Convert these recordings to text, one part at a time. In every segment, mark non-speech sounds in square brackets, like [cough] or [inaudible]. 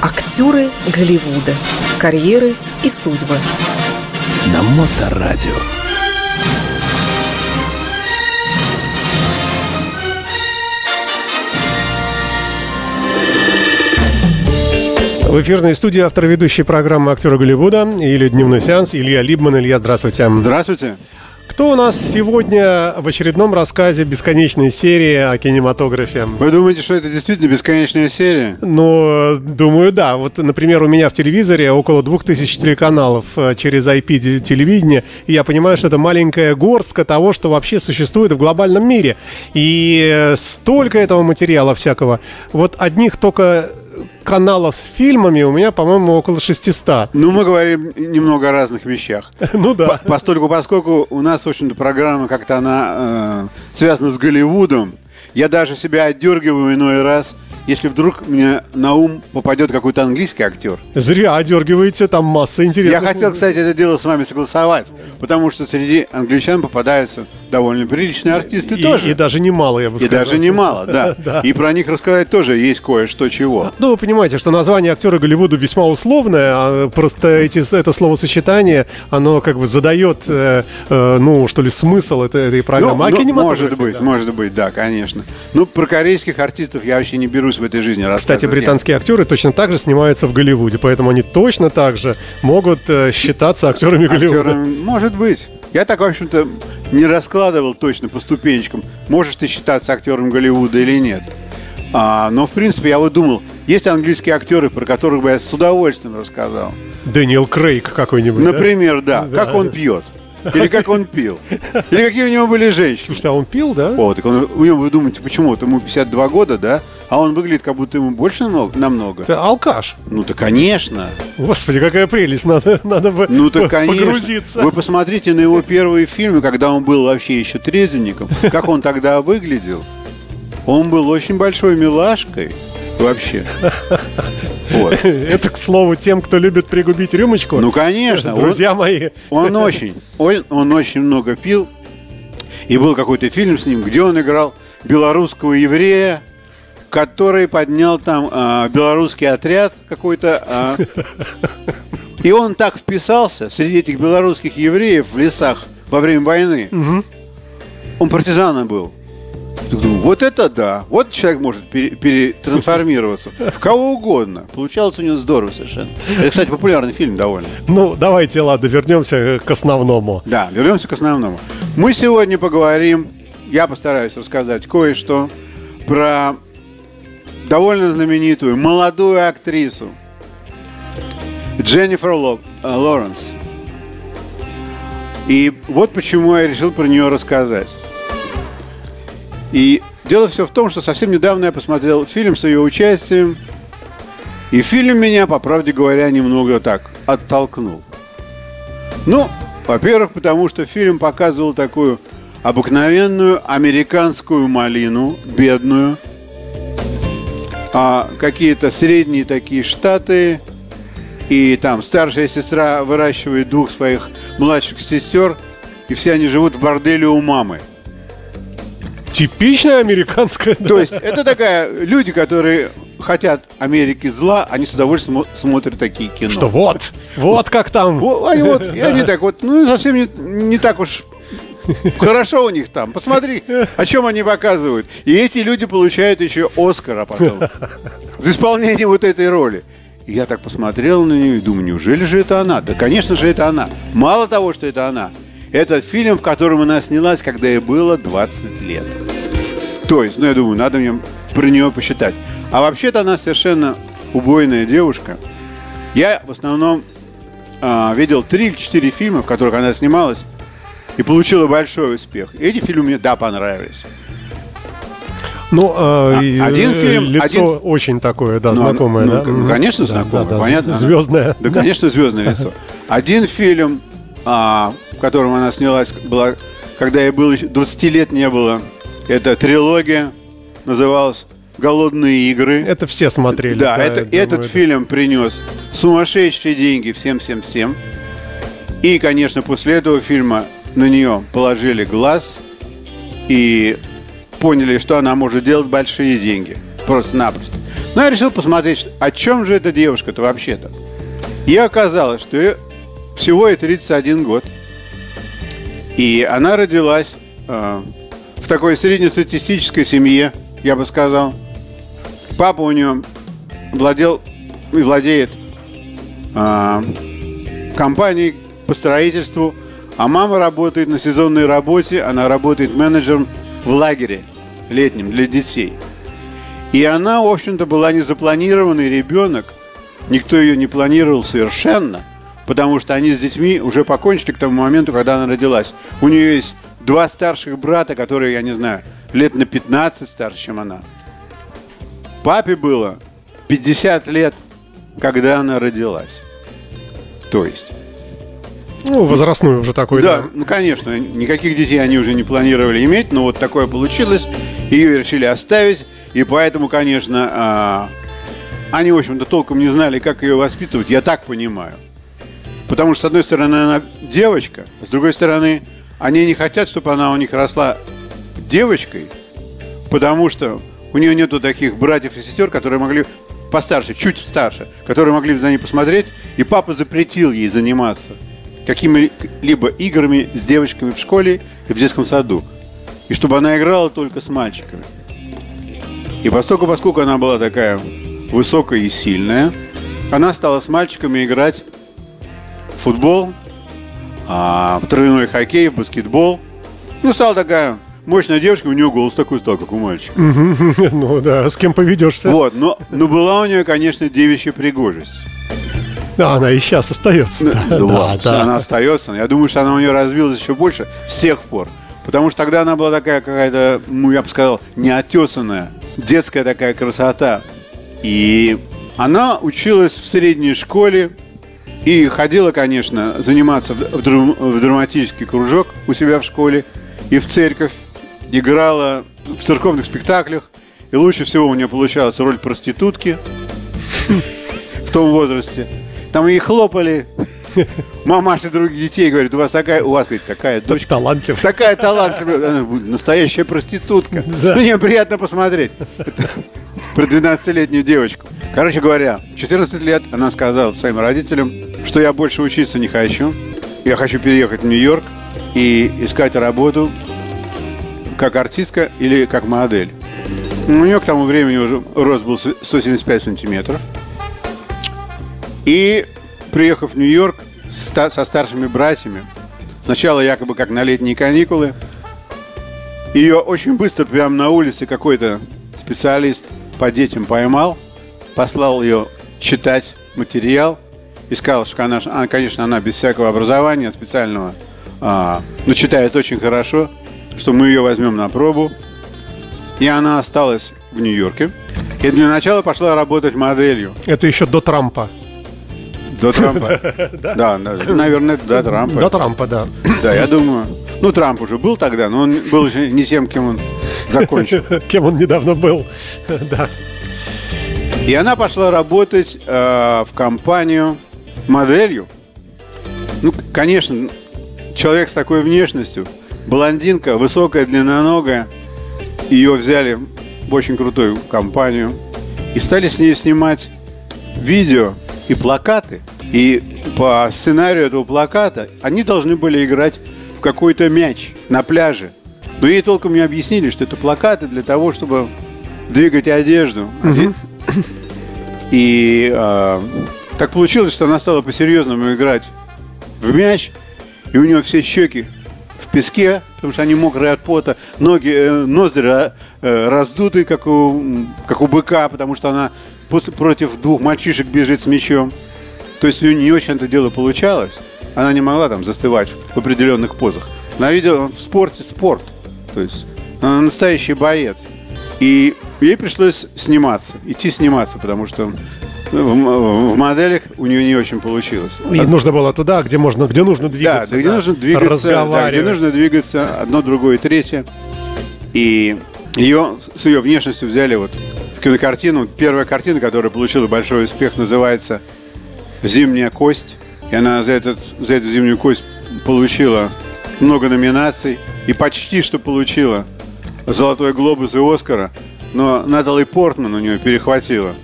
Актеры Голливуда. Карьеры и судьбы. На Моторадио. В эфирной студии автор ведущей программы «Актеры Голливуда» или «Дневной сеанс» Илья Либман. Илья, здравствуйте. Здравствуйте. Кто у нас сегодня в очередном рассказе бесконечной серии о кинематографе? Вы думаете, что это действительно бесконечная серия? Ну, думаю, да. Вот, например, у меня в телевизоре около двух тысяч телеканалов э, через IP-телевидение, и я понимаю, что это маленькая горстка того, что вообще существует в глобальном мире. И э, столько этого материала всякого. Вот одних только каналов с фильмами у меня, по-моему, около 600. Ну, мы говорим немного о разных вещах. [laughs] Ну да. Постольку, поскольку у нас, в общем-то, программа как-то она э, связана с Голливудом, я даже себя отдергиваю иной раз – если вдруг мне на ум попадет какой-то английский актер. Зря одергиваете, там масса интересных. Я хотел, кстати, это дело с вами согласовать, потому что среди англичан попадаются довольно приличные артисты и, тоже. И даже немало, я бы сказал. И даже немало, да. [laughs] да. И про них рассказать тоже есть кое-что чего. Ну, вы понимаете, что название актера Голливуда весьма условное, а просто эти, это словосочетание, оно как бы задает, э, э, ну, что ли, смысл этой, этой программы. Ну, а ну, может быть, да. может быть, да, конечно. Ну, про корейских артистов я вообще не берусь в этой жизни Кстати, британские актеры точно так же снимаются в Голливуде, поэтому они точно так же могут э, считаться актерами Голливуда. Актерами, может быть. Я так, в общем-то, не раскладывал точно по ступенечкам, можешь ты считаться актером Голливуда или нет. А, но, в принципе, я вот думал, есть английские актеры, про которых бы я с удовольствием рассказал. Дэниел Крейг какой-нибудь. Например, да. да. Как он пьет. Или как он пил. Или какие у него были женщины. Слушайте, а он пил, да? Вот, так он, у него, вы думаете, почему? Вот ему 52 года, да? А он выглядит, как будто ему больше намного. намного. Алкаш. Ну, то конечно. Господи, какая прелесть. Надо, надо бы ну, то, конечно. погрузиться. Вы посмотрите на его первые фильмы, когда он был вообще еще трезвенником. Как он тогда выглядел. Он был очень большой милашкой. Вообще. Вот. [laughs] Это, к слову, тем, кто любит пригубить рюмочку. Ну, конечно. Друзья он, мои. Он очень, он, он очень много пил. И был какой-то фильм с ним, где он играл белорусского еврея, который поднял там э, белорусский отряд какой-то. Э, и он так вписался среди этих белорусских евреев в лесах во время войны. Угу. Он партизаном был. Вот это да. Вот человек может пере, перетрансформироваться в кого угодно. Получалось у него здорово совершенно. Это, кстати, популярный фильм довольно. Ну, давайте, ладно, вернемся к основному. Да, вернемся к основному. Мы сегодня поговорим, я постараюсь рассказать кое-что про довольно знаменитую молодую актрису Дженнифер Ло, э, Лоренс. И вот почему я решил про нее рассказать. И дело все в том, что совсем недавно я посмотрел фильм с ее участием. И фильм меня, по правде говоря, немного так оттолкнул. Ну, во-первых, потому что фильм показывал такую обыкновенную американскую малину, бедную, а какие-то средние такие штаты, и там старшая сестра выращивает двух своих младших сестер, и все они живут в борделе у мамы. Типичная американская. То есть это такая люди, которые хотят Америки зла, они с удовольствием смотрят такие кино. Что вот, вот как там. Они вот, и [laughs] они так вот, ну совсем не, не так уж Хорошо у них там. Посмотри, о чем они показывают. И эти люди получают еще Оскара потом. За исполнение вот этой роли. И я так посмотрел на нее и думаю, неужели же это она? Да, конечно же, это она. Мало того, что это она. Это фильм, в котором она снялась, когда ей было 20 лет. То есть, ну, я думаю, надо мне про нее посчитать. А вообще-то она совершенно убойная девушка. Я в основном э, видел 3-4 фильма, в которых она снималась, и получила большой успех. И эти фильмы мне, да, понравились. Ну, э, один фильм, лицо один... очень такое, да, ну, знакомое, ну, да? Ну, конечно, знакомое, да, да, понятно. Звездное. Да, конечно, звездное [laughs] лицо. Один фильм, а, в котором она снялась, была, когда ей было 20 лет не было. Это трилогия, называлась «Голодные игры». Это все смотрели. Да, да это, этот это... фильм принес сумасшедшие деньги всем-всем-всем. И, конечно, после этого фильма на нее положили глаз и поняли, что она может делать большие деньги. Просто-напросто. Но я решил посмотреть, о чем же эта девушка-то вообще-то. И оказалось, что ей всего ей 31 год. И она родилась э, в такой среднестатистической семье, я бы сказал. Папа у нее владел и владеет а, компанией по строительству, а мама работает на сезонной работе, она работает менеджером в лагере летнем для детей. И она, в общем-то, была незапланированный ребенок, никто ее не планировал совершенно, потому что они с детьми уже покончили к тому моменту, когда она родилась. У нее есть два старших брата, которые, я не знаю, лет на 15 старше, чем она. Папе было 50 лет, когда она родилась. То есть. Ну, возрастной уже такой, Да, да. ну конечно, никаких детей они уже не планировали иметь, но вот такое получилось. Ее решили оставить, и поэтому, конечно, а, они, в общем-то, толком не знали, как ее воспитывать, я так понимаю. Потому что, с одной стороны, она девочка, а с другой стороны, они не хотят, чтобы она у них росла девочкой, потому что у нее нету таких братьев и сестер, которые могли постарше, чуть старше, которые могли бы за ней посмотреть, и папа запретил ей заниматься какими-либо играми с девочками в школе и в детском саду. И чтобы она играла только с мальчиками. И поскольку, поскольку она была такая высокая и сильная, она стала с мальчиками играть в футбол, а, в травяной хоккей, в баскетбол. Ну, стала такая мощная девочка, у нее голос такой стал, как у мальчика. [laughs] Ну да, с кем поведешься. Вот, но, но была у нее, конечно, девичья пригожесть. Да, она и сейчас остается. Да, Да, да, да. Она остается. Я думаю, что она у нее развилась еще больше с тех пор. Потому что тогда она была такая какая-то, ну, я бы сказал, неотесанная, детская такая красота. И она училась в средней школе и ходила, конечно, заниматься в драм- в драматический кружок у себя в школе и в церковь. Играла в церковных спектаклях. И лучше всего у нее получалась роль проститутки [laughs] в том возрасте. Там ей хлопали. [laughs] Мамаши других детей говорят, у вас такая, у вас говорит, такая дочка. Талантлив. Такая талантливая, настоящая проститутка. [laughs] На нее приятно посмотреть. Это [laughs] Про 12-летнюю девочку. Короче говоря, в 14 лет она сказала своим родителям, что я больше учиться не хочу. Я хочу переехать в Нью-Йорк и искать работу как артистка или как модель. У нее к тому времени уже рост был 175 сантиметров. И приехав в Нью-Йорк со старшими братьями, сначала якобы как на летние каникулы, ее очень быстро прямо на улице какой-то специалист по детям поймал, послал ее читать материал и сказал, что она, она, конечно, она без всякого образования специального, а, но читает очень хорошо, что мы ее возьмем на пробу. И она осталась в Нью-Йорке. И для начала пошла работать моделью. Это еще до Трампа. До Трампа. [laughs] Да, наверное, до Трампа. До Трампа, да. Да, я думаю. Ну, Трамп уже был тогда, но он был еще не тем, кем он закончил. [laughs] Кем он недавно был. [laughs] Да. И она пошла работать э, в компанию моделью. Ну, конечно, человек с такой внешностью, блондинка, высокая, длинноногая, ее взяли в очень крутую компанию и стали с ней снимать видео и плакаты. И по сценарию этого плаката они должны были играть в какой-то мяч на пляже. Но ей толком не объяснили, что это плакаты для того, чтобы двигать одежду. Оде- И э, так получилось, что она стала по-серьезному играть в мяч, и у нее все щеки в песке, потому что они мокрые от пота, ноги, э, ноздри э, раздуты, как у, как у быка, потому что она после, против двух мальчишек бежит с мячом. То есть у нее не очень это дело получалось. Она не могла там застывать в определенных позах. Она видела в спорте спорт. То есть она настоящий боец. И ей пришлось сниматься, идти сниматься, потому что в, м- в моделях у нее не очень получилось. И нужно было туда, где можно, где нужно Да, двигаться. где нужно двигаться, да, где нужно двигаться одно, другое, третье. И ее с ее внешностью взяли вот в кинокартину. Первая картина, которая получила большой успех, называется «Зимняя кость». И она за, этот, за эту «Зимнюю кость» получила много номинаций и почти что получила «Золотой глобус» и «Оскара». но Натали Портман у нее перехватила.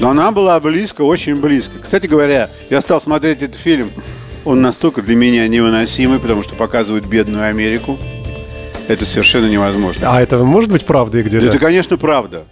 Но она была близко, очень близко. Кстати говоря, я стал смотреть этот фильм. Он настолько для меня невыносимый, потому что показывает бедную Америку. Это совершенно невозможно. А это может быть правдой где-то? Это, конечно, правда.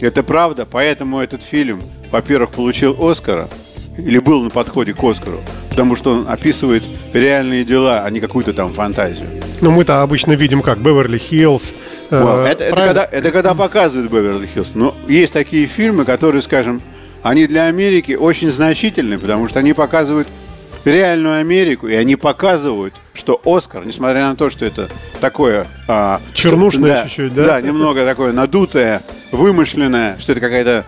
Это правда, поэтому этот фильм, во-первых, получил Оскара, или был на подходе к Оскару, потому что он описывает реальные дела, а не какую-то там фантазию. Ну, мы-то обычно видим как Беверли-Хиллз. э, это, это когда, это когда показывают Беверли-Хиллз. Но есть такие фильмы, которые, скажем, они для Америки очень значительны, потому что они показывают реальную Америку, и они показывают, что Оскар, несмотря на то, что это такое... а, Чернушное да, чуть-чуть, да? Да, немного такое надутое, вымышленное, что это какая-то...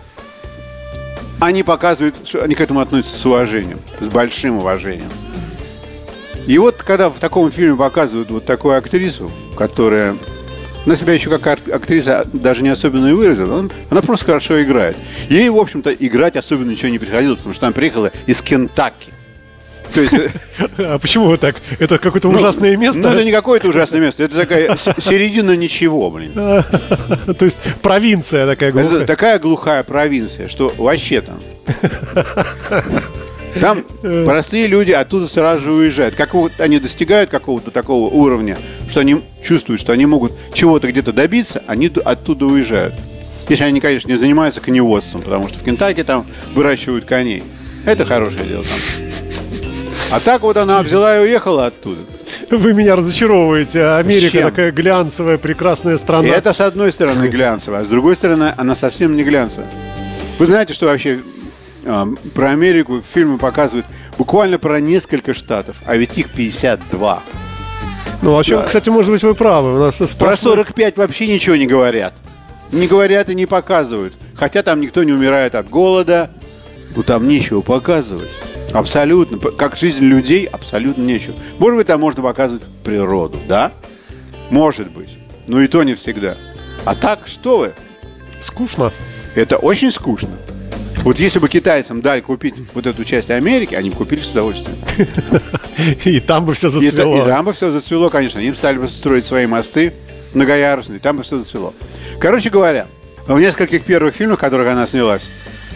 Они показывают, что они к этому относятся с уважением, с большим уважением. И вот когда в таком фильме показывают вот такую актрису, которая на себя еще как ак- актриса даже не особенно и выразила, он- она просто хорошо играет. Ей, в общем-то, играть особенно ничего не приходилось, потому что она приехала из Кентаки. То есть, э, А почему вы так? Это какое-то ужасное место? ну, это не какое-то ужасное место, это такая середина ничего, блин. [laughs] То есть провинция такая Это глухая. такая глухая провинция, что вообще там. Там простые люди оттуда сразу же уезжают. Как вот они достигают какого-то такого уровня, что они чувствуют, что они могут чего-то где-то добиться, они оттуда уезжают. Если они, конечно, не занимаются коневодством, потому что в Кентаки там выращивают коней. Это хорошее дело там. А так вот она взяла и уехала оттуда. Вы меня разочаровываете. Америка Чем? такая глянцевая, прекрасная И страна. это с одной стороны глянцево, а с другой стороны она совсем не глянцевая. Вы знаете, что вообще а, про Америку фильмы показывают буквально про несколько штатов, а ведь их 52. Ну, вообще, кстати, может быть, вы правы. У нас Про сплошной- 45 вообще ничего не говорят. Не говорят и не показывают. Хотя там никто не умирает от голода. Ну там нечего показывать. Абсолютно. Как жизнь людей, абсолютно нечего. Может быть, там можно показывать природу, да? Может быть. Но и то не всегда. А так, что вы? Скучно. Это очень скучно. Вот если бы китайцам дали купить вот эту часть Америки, они бы купили с удовольствием. [laughs] И там бы все зацвело. и там бы все зацвело, конечно. Они бы стали бы строить свои мосты многоярусные, там бы все зацвело. Короче говоря, в нескольких первых фильмах, в которых она снялась,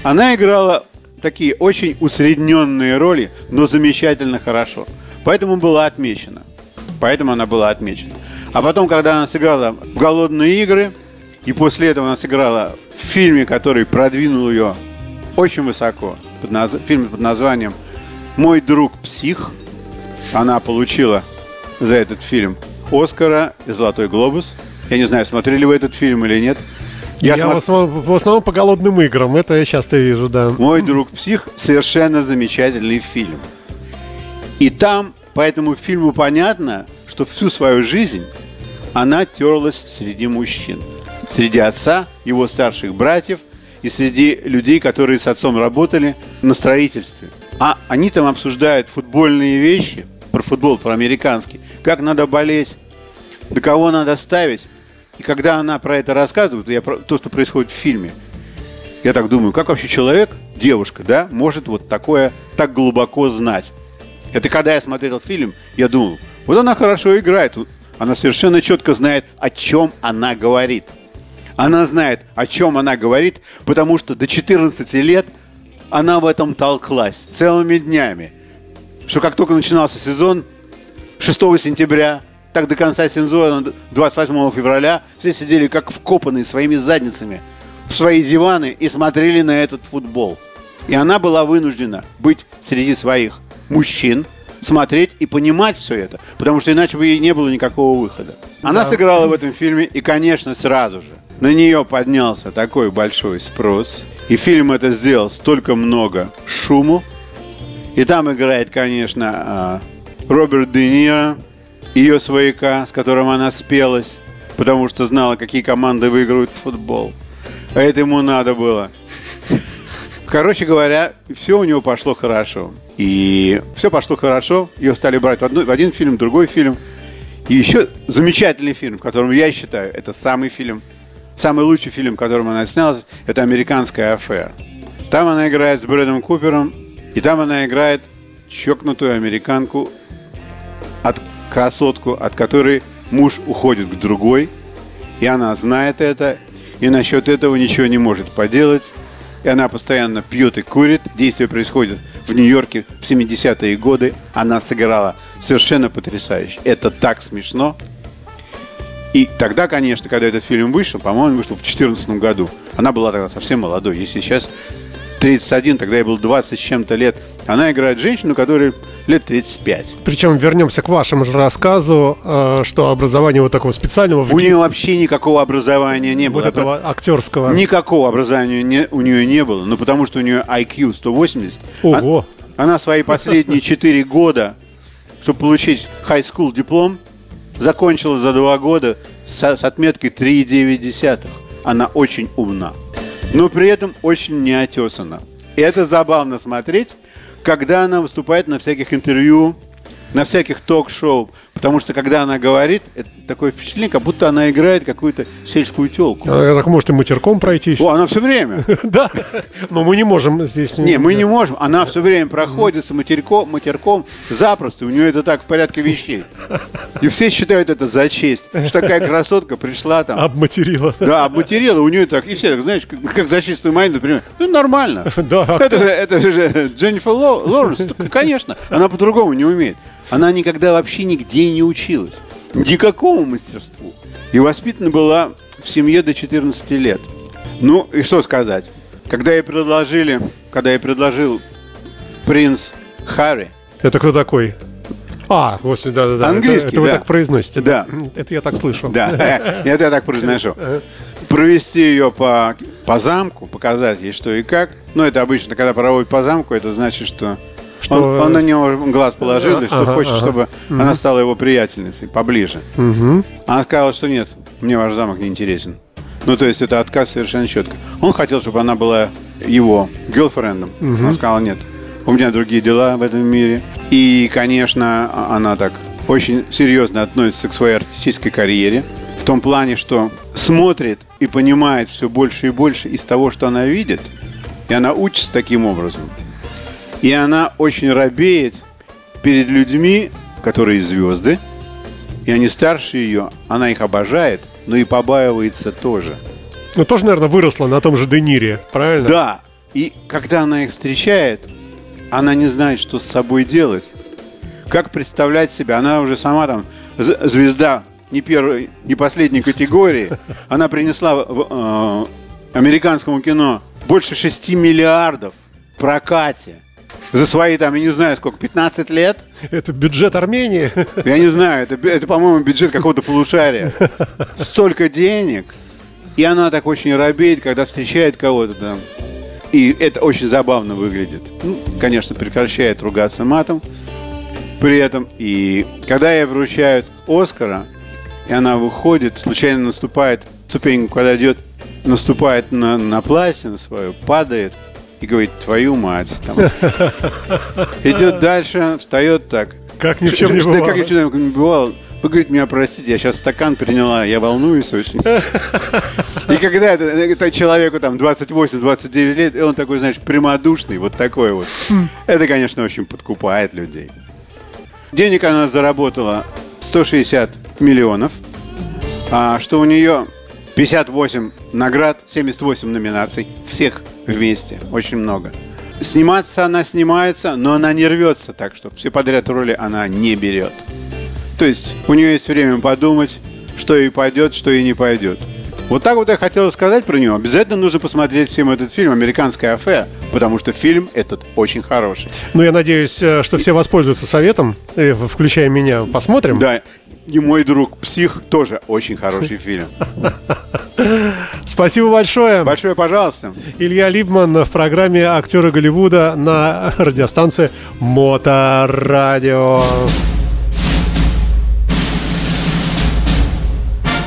она играла такие очень усредненные роли, но замечательно хорошо. Поэтому была отмечена. Поэтому она была отмечена. А потом, когда она сыграла в «Голодные игры», и после этого она сыграла в фильме, который продвинул ее очень высоко, под наз- фильм под названием «Мой друг псих», она получила за этот фильм Оскара и Золотой глобус. Я не знаю, смотрели вы этот фильм или нет. Я, смо- в, основном, в основном по голодным играм. Это я часто вижу, да. Мой друг псих совершенно замечательный фильм. И там по этому фильму понятно, что всю свою жизнь она терлась среди мужчин. Среди отца, его старших братьев и среди людей, которые с отцом работали на строительстве. А они там обсуждают футбольные вещи, про футбол, про американский, как надо болеть, до кого надо ставить. И когда она про это рассказывает, я про то, что происходит в фильме, я так думаю, как вообще человек, девушка, да, может вот такое так глубоко знать? Это когда я смотрел фильм, я думал, вот она хорошо играет, она совершенно четко знает, о чем она говорит. Она знает, о чем она говорит, потому что до 14 лет она в этом толклась целыми днями. Что как только начинался сезон, 6 сентября, так до конца сезона, 28 февраля, все сидели как вкопанные своими задницами в свои диваны и смотрели на этот футбол. И она была вынуждена быть среди своих мужчин, смотреть и понимать все это, потому что иначе бы ей не было никакого выхода. Она сыграла в этом фильме, и, конечно, сразу же на нее поднялся такой большой спрос, и фильм это сделал столько много шуму, и там играет, конечно, а, Роберт Де Ниро, ее свояка, с которым она спелась, потому что знала, какие команды выиграют в футбол. А это ему надо было. Короче говоря, все у него пошло хорошо. И все пошло хорошо. Ее стали брать в, одну- в один фильм, в другой фильм. И еще замечательный фильм, в котором я считаю, это самый фильм, самый лучший фильм, в котором она снялась, это «Американская афера». Там она играет с Брэдом Купером, и там она играет чокнутую американку, красотку, от которой муж уходит к другой. И она знает это, и насчет этого ничего не может поделать. И она постоянно пьет и курит. Действие происходит в Нью-Йорке в 70-е годы. Она сыграла совершенно потрясающе. Это так смешно. И тогда, конечно, когда этот фильм вышел, по-моему, вышел в 2014 году, она была тогда совсем молодой. Если сейчас 31, тогда ей было 20 с чем-то лет. Она играет женщину, которой лет 35. Причем вернемся к вашему же рассказу, э, что образование вот такого специального в У нее вообще никакого образования не было. вот этого актерского. Никакого образования не- у нее не было. Ну, потому что у нее IQ 180. Ого. А- Она свои последние [laughs] 4 года, чтобы получить high school диплом, закончила за 2 года с, с отметкой 3,9. Она очень умна. Но при этом очень неотесана. И это забавно смотреть, когда она выступает на всяких интервью, на всяких ток-шоу. Потому что когда она говорит, это такое впечатление, как будто она играет какую-то сельскую телку. Э, Так может и матерком пройтись. О, она все время. [laughs] Да, но мы не можем здесь... Не, мы не можем. Она все время проходит с матерьком, матерком запросто. У нее это так в порядке вещей. И все считают это за честь. Что такая красотка пришла там. Обматерила. Да, обматерила, у нее так. И все, знаешь, как, за чистую монету, например. Ну, нормально. [laughs] Да, а Это же, это же Дженнифер Ло- Лоуренс. Конечно. Она по-другому не умеет. Она никогда вообще нигде не училась. Никакому мастерству. И воспитана была в семье до 14 лет. Ну, и что сказать. Когда ей предложили, когда ей предложил принц Харри, Это кто такой? А, господи, да-да-да. Это- Английский, Это, вы да. так произносите. Да. [laughs] Это я так слышу. Да, [laughs] это я так произношу. Провести ее по, по замку, показать ей что и как. Ну, это обычно, когда проводят по замку, это значит, что, Что, он, он э, на него глаз положил, и что ага, хочет, ага. чтобы она стала его приятельницей поближе. Мгм. Она сказала, что нет, мне ваш замок не интересен. Ну, то есть это отказ совершенно четко. Он хотел, чтобы она была его гелфрендом. Она сказала, нет, у меня другие дела в этом мире. И, конечно, она так очень серьезно относится к своей артистической карьере. В том плане, что смотрит и понимает все больше и больше из того, что она видит. И она учится таким образом. И она очень робеет перед людьми, которые звезды, и они старше ее, она их обожает, но и побаивается тоже. Ну, тоже, наверное, выросла на том же Денире, правильно? Да, и когда она их встречает, она не знает, что с собой делать. Как представлять себя? Она уже сама там звезда не первой, не последней категории. Она принесла в э, американскому кино больше 6 миллиардов в прокате. За свои там, я не знаю сколько, 15 лет. Это бюджет Армении. Я не знаю, это, это по-моему, бюджет какого-то полушария. Столько денег. И она так очень робеет, когда встречает кого-то там. И это очень забавно выглядит. Ну, конечно, прекращает ругаться матом при этом. И когда ей вручают Оскара, и она выходит, случайно наступает, ступеньку, когда идет, наступает на, на платье на свое, падает и говорит, твою мать. Там. [laughs] Идет дальше, встает так. Как ни в чем не бывало. Как ни в чем не бывало. Вы говорите, меня простите, я сейчас стакан приняла, я волнуюсь очень. И когда это, это человеку там 28-29 лет, и он такой, знаешь, прямодушный, вот такой вот. Это, конечно, очень подкупает людей. Денег она заработала 160 миллионов, а что у нее 58 наград, 78 номинаций, всех вместе, очень много. Сниматься она снимается, но она не рвется так, что все подряд роли она не берет. То есть у нее есть время подумать, что ей пойдет, что ей не пойдет. Вот так вот я хотел сказать про нее. Обязательно нужно посмотреть всем этот фильм «Американская афера», потому что фильм этот очень хороший. Ну, я надеюсь, э, что все воспользуются советом, э, включая меня. Посмотрим. Да, и мой друг «Псих» тоже очень хороший фильм. [laughs] Спасибо большое. Большое пожалуйста. Илья Либман в программе «Актеры Голливуда» на радиостанции Моторадио.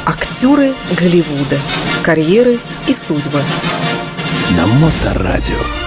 Актеры Голливуда. Карьеры и судьбы. На Моторадио.